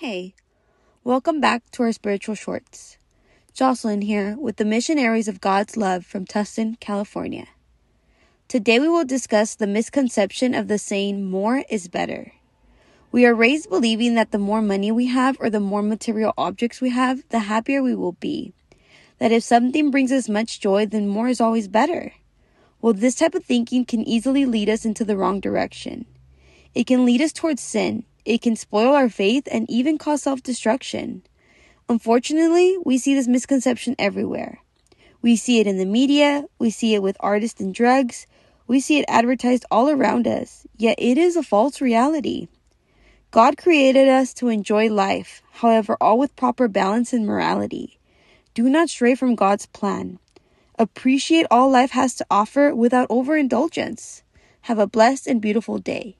Hey, welcome back to our spiritual shorts. Jocelyn here with the Missionaries of God's Love from Tustin, California. Today we will discuss the misconception of the saying, more is better. We are raised believing that the more money we have or the more material objects we have, the happier we will be. That if something brings us much joy, then more is always better. Well, this type of thinking can easily lead us into the wrong direction. It can lead us towards sin it can spoil our faith and even cause self destruction. Unfortunately, we see this misconception everywhere. We see it in the media, we see it with artists and drugs, we see it advertised all around us, yet it is a false reality. God created us to enjoy life, however, all with proper balance and morality. Do not stray from God's plan. Appreciate all life has to offer without overindulgence. Have a blessed and beautiful day.